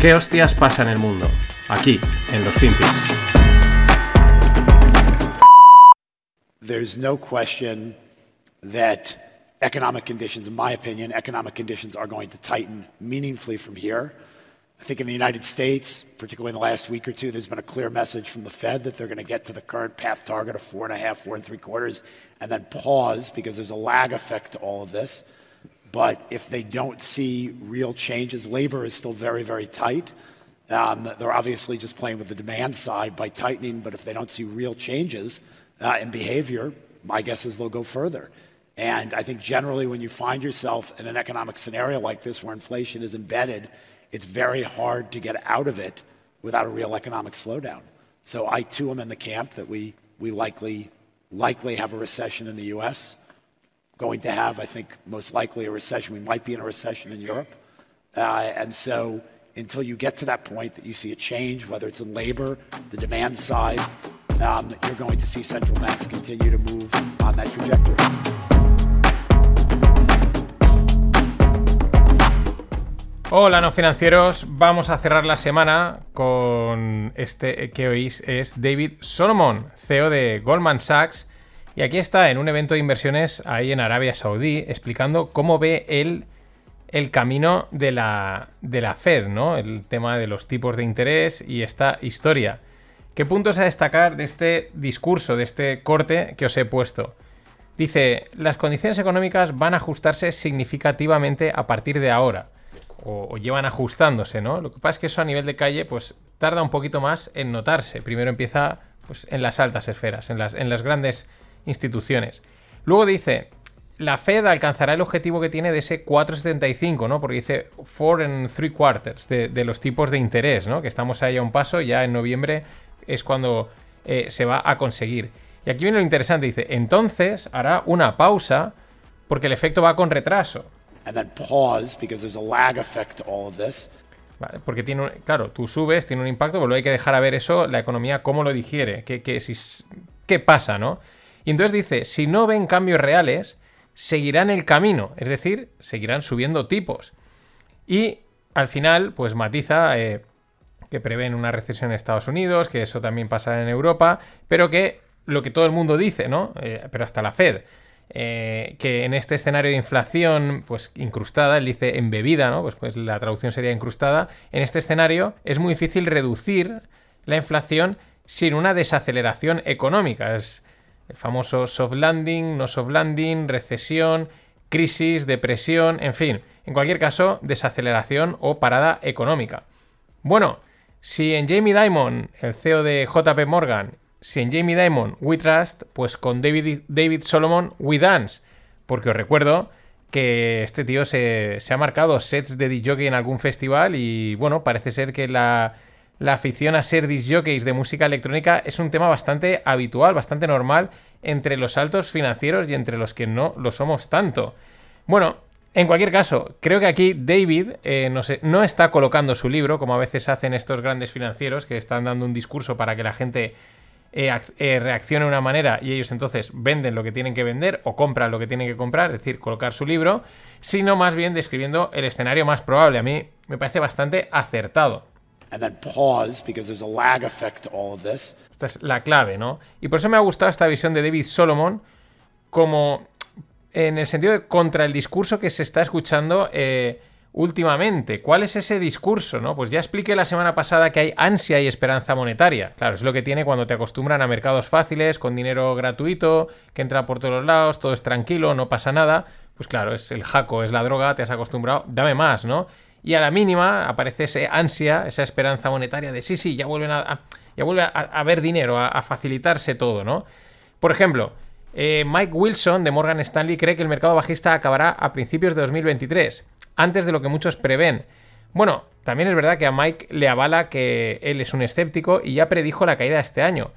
¿Qué hostias pasa en el mundo? Aquí, en los Finpics. There's no question that economic conditions, in my opinion, economic conditions are going to tighten meaningfully from here. I think in the United States, particularly in the last week or two, there's been a clear message from the Fed that they're going to get to the current path target of four and a half, four and three quarters, and then pause because there's a lag effect to all of this. But if they don't see real changes, labor is still very, very tight. Um, they're obviously just playing with the demand side by tightening, but if they don't see real changes uh, in behavior, my guess is they'll go further. And I think generally, when you find yourself in an economic scenario like this where inflation is embedded, it's very hard to get out of it without a real economic slowdown. So I too am in the camp that we, we likely, likely have a recession in the US, going to have, I think, most likely a recession. We might be in a recession in Europe. Uh, and so until you get to that point that you see a change, whether it's in labor, the demand side, um, you're going to see central banks continue to move on that trajectory. Hola, no financieros. Vamos a cerrar la semana con este que oís es David Solomon, CEO de Goldman Sachs. Y aquí está en un evento de inversiones ahí en Arabia Saudí explicando cómo ve él el camino de la, de la Fed, ¿no? El tema de los tipos de interés y esta historia. ¿Qué puntos a destacar de este discurso, de este corte que os he puesto? Dice, las condiciones económicas van a ajustarse significativamente a partir de ahora o, llevan ajustándose, ¿no? Lo que pasa es que eso a nivel de calle, pues tarda un poquito más en notarse. Primero empieza pues, en las altas esferas, en las, en las grandes instituciones. Luego dice, la Fed alcanzará el objetivo que tiene de ese 4,75, ¿no? Porque dice 4 and 3 quarters de, los tipos de interés, ¿no? Que estamos ahí a un paso, ya en noviembre es cuando eh, se va a conseguir. Y aquí viene lo interesante, dice, entonces hará una pausa porque el efecto va con retraso and then pause because there's a lag effect to all of this. Vale, porque tiene un, claro, tú subes, tiene un impacto, pero luego hay que dejar a ver eso, la economía, cómo lo digiere, qué, qué, si, qué pasa, ¿no? Y entonces dice, si no ven cambios reales, seguirán el camino, es decir, seguirán subiendo tipos. Y al final, pues matiza eh, que prevén una recesión en Estados Unidos, que eso también pasará en Europa, pero que lo que todo el mundo dice, ¿no? Eh, pero hasta la Fed, eh, que en este escenario de inflación, pues incrustada, él dice embebida, ¿no? Pues, pues la traducción sería incrustada. En este escenario es muy difícil reducir la inflación sin una desaceleración económica. Es el famoso soft landing, no soft landing, recesión, crisis, depresión, en fin. En cualquier caso, desaceleración o parada económica. Bueno, si en Jamie Dimon, el CEO de JP Morgan, si en Jamie Dimon we trust, pues con David, David Solomon we dance. Porque os recuerdo que este tío se, ha marcado sets de DJ en algún festival y bueno, parece ser que la, la afición a ser disjockeys de música electrónica es un tema bastante habitual, bastante normal entre los altos financieros y entre los que no lo somos tanto. Bueno, en cualquier caso, creo que aquí David eh, no, está colocando su libro, como a veces hacen estos grandes financieros que están dando un discurso para que la gente eh, eh, reacciona de una manera y ellos entonces venden lo que tienen que vender o compran lo que tienen que comprar, es decir, colocar su libro, sino más bien describiendo el escenario más probable. A mí me parece bastante acertado. Esta es la clave, ¿no? Y por eso me ha gustado esta visión de David Solomon como en el sentido de contra el discurso que se está escuchando eh, últimamente. ¿Cuál es ese discurso? ¿no? Pues ya expliqué la semana pasada que hay ansia y esperanza monetaria. Claro, es lo que tiene cuando te acostumbran a mercados fáciles, con dinero gratuito, que entra por todos lados, todo es tranquilo, no pasa nada. Pues claro, es el jaco, es la droga, te has acostumbrado, dame más, ¿no? Y a la mínima aparece esa ansia, esa esperanza monetaria de sí, sí, ya vuelven a, ya vuelve a, haber dinero, a, facilitarse todo, ¿no? Por ejemplo, eh, Mike Wilson de Morgan Stanley cree que el mercado bajista acabará a principios de 2023 antes de lo que muchos prevén. Bueno, también es verdad que a Mike le avala que él es un escéptico y ya predijo la caída este año.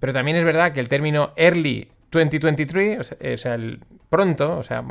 Pero también es verdad que el término early 2023, o sea, el pronto, o sea,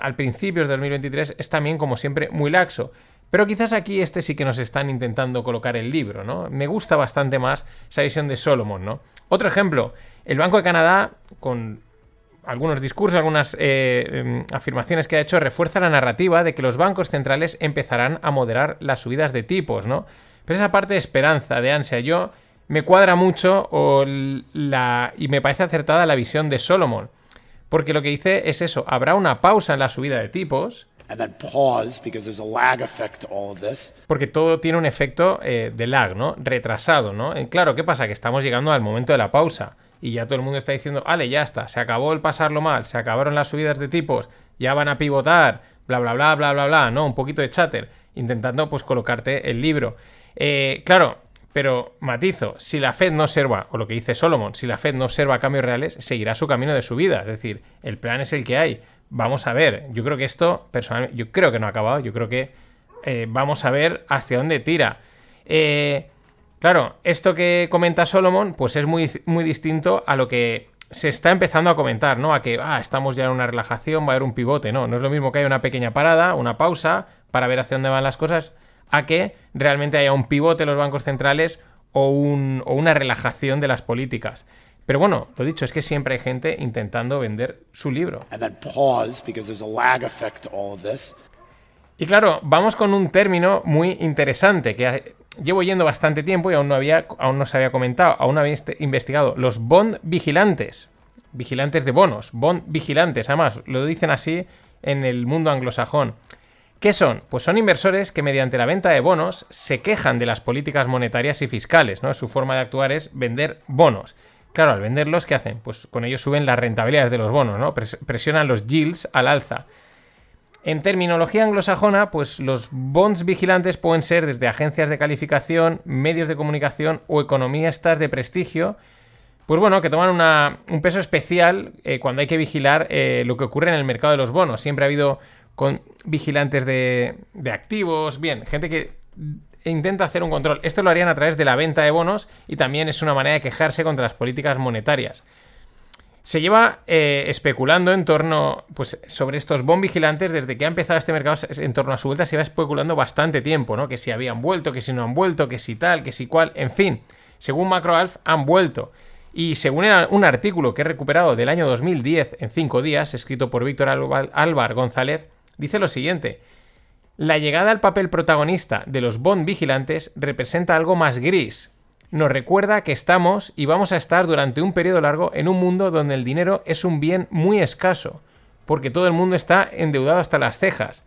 al principio de 2023, es también, como siempre, muy laxo. Pero quizás aquí este sí que nos están intentando colocar el libro, ¿no? Me gusta bastante más esa visión de Solomon, ¿no? Otro ejemplo, el Banco de Canadá, con algunos discursos, algunas eh, em, afirmaciones que ha hecho, refuerza la narrativa de que los bancos centrales empezarán a moderar las subidas de tipos, ¿no? Pero esa parte de esperanza, de ansia, yo me cuadra mucho y me parece acertada la visión de Solomon. Porque lo que dice es eso, habrá una pausa en la subida de tipos. Porque todo tiene un efecto eh, de lag, ¿no? Retrasado, ¿no? claro, ¿qué pasa? Que estamos llegando al momento de la pausa y ya todo el mundo está diciendo, vale, ya está, se acabó el pasarlo mal, se acabaron las subidas de tipos, ya van a pivotar, bla, bla, bla, bla, bla, bla, ¿no? Un poquito de chatter, intentando pues colocarte el libro. Eh, claro, pero matizo, si la Fed no observa, o lo que dice Solomon, si la Fed no observa cambios reales, seguirá su camino de subida. Es decir, el plan es el que hay. Vamos a ver. Yo creo que esto, personalmente, yo creo que no ha acabado. Yo creo que eh, vamos a ver hacia dónde tira. Eh, claro, esto que comenta Solomon, pues es muy, muy distinto a lo que se está empezando a comentar, ¿no? A que ah, estamos ya en una relajación, va a haber un pivote, no, no es lo mismo que haya una pequeña parada, una pausa para ver hacia dónde van las cosas a que realmente haya un pivote en los bancos centrales o, una relajación de las políticas. Pero bueno, lo dicho, es que siempre hay gente intentando vender su libro. Y claro, vamos con un término muy interesante que llevo yendo bastante tiempo y aún no, había, aún no se había comentado, aún no había investigado. Los bond vigilantes. Vigilantes de bonos. Bond vigilantes. Además, lo dicen así en el mundo anglosajón. ¿Qué son? Pues son inversores que mediante la venta de bonos se quejan de las políticas monetarias y fiscales, ¿no? Su forma de actuar es vender bonos. Claro, al venderlos, ¿qué hacen? Pues con ellos suben las rentabilidades de los bonos, ¿no? Presionan los yields al alza. En terminología anglosajona, pues los bonds vigilantes pueden ser desde agencias de calificación, medios de comunicación o economistas de prestigio, pues bueno, que toman un peso especial eh, cuando hay que vigilar eh, lo que ocurre en el mercado de los bonos. Siempre ha habido con vigilantes de, activos, bien, gente que intenta hacer un control. Esto lo harían a través de la venta de bonos y también es una manera de quejarse contra las políticas monetarias. Se lleva eh, especulando en torno, pues, sobre estos bond vigilantes desde que ha empezado este mercado en torno a su vuelta, se va especulando bastante tiempo, ¿no? Que si habían vuelto, que si no han vuelto, que si tal, que si cual, en fin. Según MacroAlf, han vuelto. Y según un artículo que he recuperado del año 2010 en 5 días, escrito por Víctor Álvar González, dice lo siguiente. La llegada al papel protagonista de los Bond vigilantes representa algo más gris. Nos recuerda que estamos y vamos a estar durante un periodo largo en un mundo donde el dinero es un bien muy escaso, porque todo el mundo está endeudado hasta las cejas.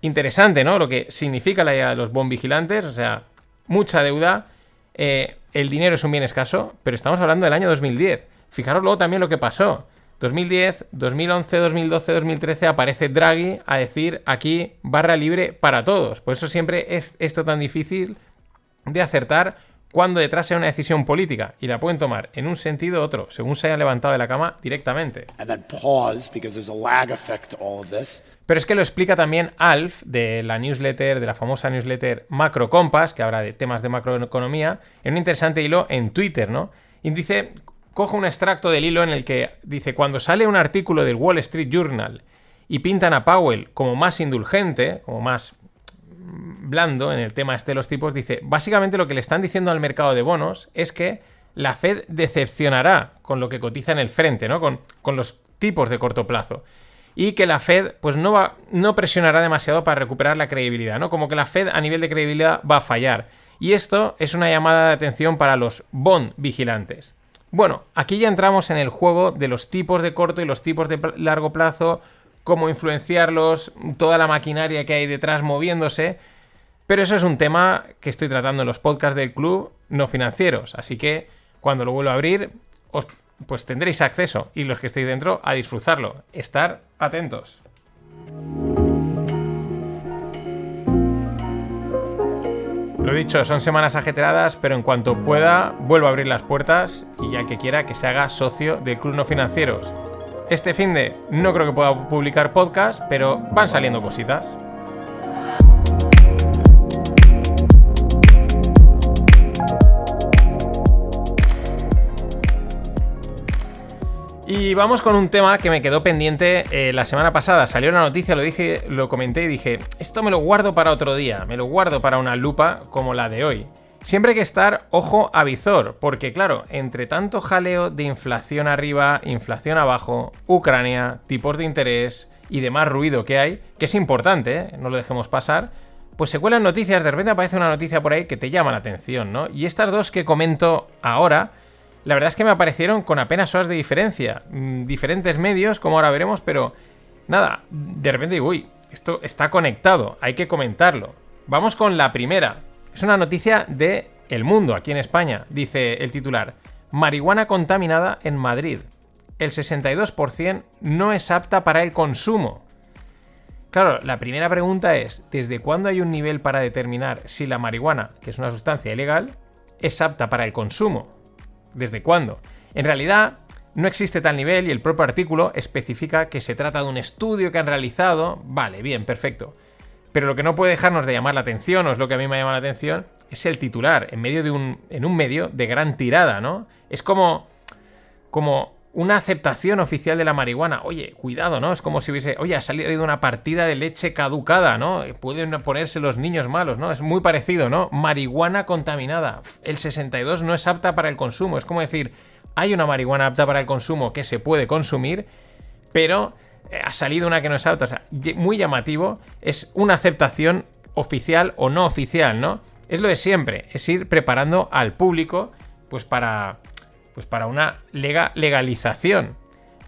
Interesante, ¿no? Lo que significa la llegada de los Bond vigilantes, o sea, mucha deuda, eh, el dinero es un bien escaso, pero estamos hablando del año 2010. Fijaros luego también lo que pasó. 2010, 2011, 2012, 2013 aparece Draghi a decir aquí barra libre para todos. Por eso siempre es esto tan difícil de acertar cuando detrás sea una decisión política y la pueden tomar en un sentido u otro, según se hayan levantado de la cama directamente. Pero es que lo explica también Alf de la newsletter, de la famosa newsletter Macro Compass, que habla de temas de macroeconomía, en un interesante hilo en Twitter, ¿no? Y dice cojo un extracto del hilo en el que dice, cuando sale un artículo del Wall Street Journal y pintan a Powell como más indulgente, como más blando en el tema este de los tipos, dice, básicamente lo que le están diciendo al mercado de bonos es que la Fed decepcionará con lo que cotiza en el frente, ¿no? Con, con los tipos de corto plazo. Y que la Fed, pues no va, no presionará demasiado para recuperar la credibilidad, ¿no? Como que la Fed a nivel de credibilidad va a fallar. Y esto es una llamada de atención para los bond vigilantes. Bueno, aquí ya entramos en el juego de los tipos de corto y los tipos de largo plazo, cómo influenciarlos, toda la maquinaria que hay detrás moviéndose. Pero eso es un tema que estoy tratando en los podcasts del club no financieros. Así que cuando lo vuelva a abrir, pues tendréis acceso y los que estéis dentro a disfrutarlo. Estar atentos. Lo dicho, son semanas ajeteradas, pero en cuanto pueda, vuelvo a abrir las puertas y ya que quiera que se haga socio del Club No Financieros. Este fin de no creo que pueda publicar podcast, pero van saliendo cositas. Y vamos con un tema que me quedó pendiente eh, la semana pasada. Salió una noticia, lo dije, lo comenté y dije, esto me lo guardo para otro día, me lo guardo para una lupa como la de hoy. Siempre hay que estar ojo a visor, porque claro, entre tanto jaleo de inflación arriba, inflación abajo, Ucrania, tipos de interés y demás ruido que hay, que es importante, ¿eh? no lo dejemos pasar, pues se cuelan noticias, de repente aparece una noticia por ahí que te llama la atención, ¿no? Y estas dos que comento ahora, la verdad es que me aparecieron con apenas horas de diferencia, mm, diferentes medios, como ahora veremos, pero nada, de repente digo, uy, esto está conectado, hay que comentarlo. Vamos con la primera, es una noticia de El Mundo, aquí en España. Dice el titular, marihuana contaminada en Madrid. El 62% no es apta para el consumo. Claro, la primera pregunta es, ¿desde cuándo hay un nivel para determinar si la marihuana, que es una sustancia ilegal, es apta para el consumo? ¿Desde cuándo? En realidad, no existe tal nivel y el propio artículo especifica que se trata de un estudio que han realizado. Vale, bien, perfecto. Pero lo que no puede dejarnos de llamar la atención, o es lo que a mí me llama la atención, es el titular, en medio de un, en un medio de gran tirada, ¿no? Es como, como una aceptación oficial de la marihuana. Oye, cuidado, ¿no? Es como si hubiese, oye, ha salido una partida de leche caducada, ¿no? Pueden ponerse los niños malos, ¿no? Es muy parecido, ¿no? Marihuana contaminada. El 62 no es apta para el consumo. Es como decir, hay una marihuana apta para el consumo que se puede consumir, pero eh, ha salido una que no es alta. O sea, muy llamativo. Es una aceptación oficial o no oficial, ¿no? Es lo de siempre. Es ir preparando al público, pues para. Pues para una legalización.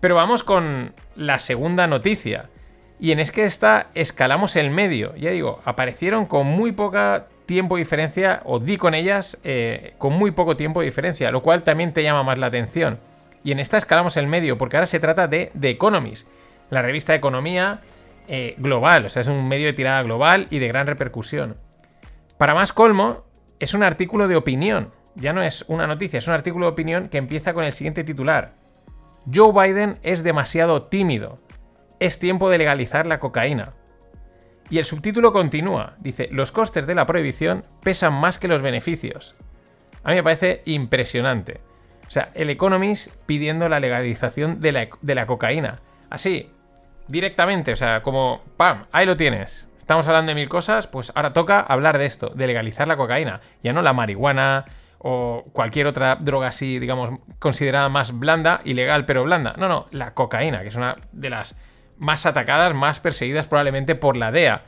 Pero vamos con la segunda noticia. Y en es que esta escalamos el medio. Ya digo, aparecieron con muy poca tiempo de diferencia, o di con ellas eh, con muy poco tiempo de diferencia, lo cual también te llama más la atención. Y en esta escalamos el medio, porque ahora se trata de The Economist la revista de economía eh, global, o sea, es un medio de tirada global y de gran repercusión. Para más colmo, es un artículo de opinión, ya no es una noticia, es un artículo de opinión que empieza con el siguiente titular. Joe Biden es demasiado tímido. Es tiempo de legalizar la cocaína. Y el subtítulo continúa, dice, los costes de la prohibición pesan más que los beneficios. A mí me parece impresionante. O sea, el Economist pidiendo la legalización de la, de la cocaína. Así, directamente, o sea, como, ¡pam! Ahí lo tienes. Estamos hablando de mil cosas, pues ahora toca hablar de esto, de legalizar la cocaína, ya no la marihuana o cualquier otra droga así, digamos, considerada más blanda, ilegal pero blanda. No, no, la cocaína, que es una de las más atacadas, más perseguidas probablemente por la DEA.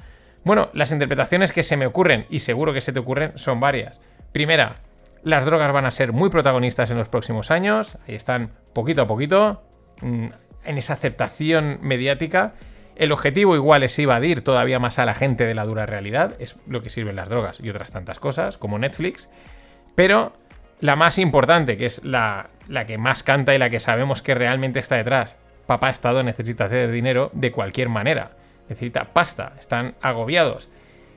Bueno, las interpretaciones que se me ocurren, y seguro que se te ocurren, son varias. Primera, las drogas van a ser muy protagonistas en los próximos años, ahí están poquito a poquito. Mm, en esa aceptación mediática. El objetivo igual es evadir todavía más a la gente de la dura realidad, es lo que sirven las drogas y otras tantas cosas, como Netflix. Pero la más importante, que es la, la que más canta y la que sabemos que realmente está detrás, papá Estado necesita hacer dinero de cualquier manera, necesita pasta, están agobiados.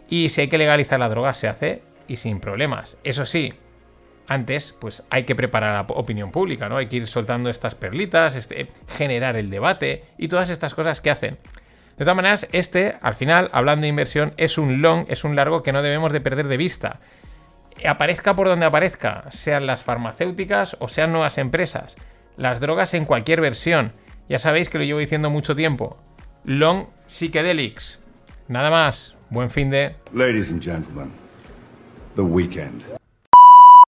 Y si hay que legalizar la droga, se hace y sin problemas. Eso sí, antes, pues hay que preparar la opinión pública, ¿no? Hay que ir soltando estas perlitas, este, generar el debate y todas estas cosas que hacen. De todas maneras, este, al final, hablando de inversión, es un long, es un largo que no debemos de perder de vista. Aparezca por donde aparezca, sean las farmacéuticas o sean nuevas empresas. Las drogas en cualquier versión. Ya sabéis que lo llevo diciendo mucho tiempo. Long Psychedelics. Nada más. Buen fin de...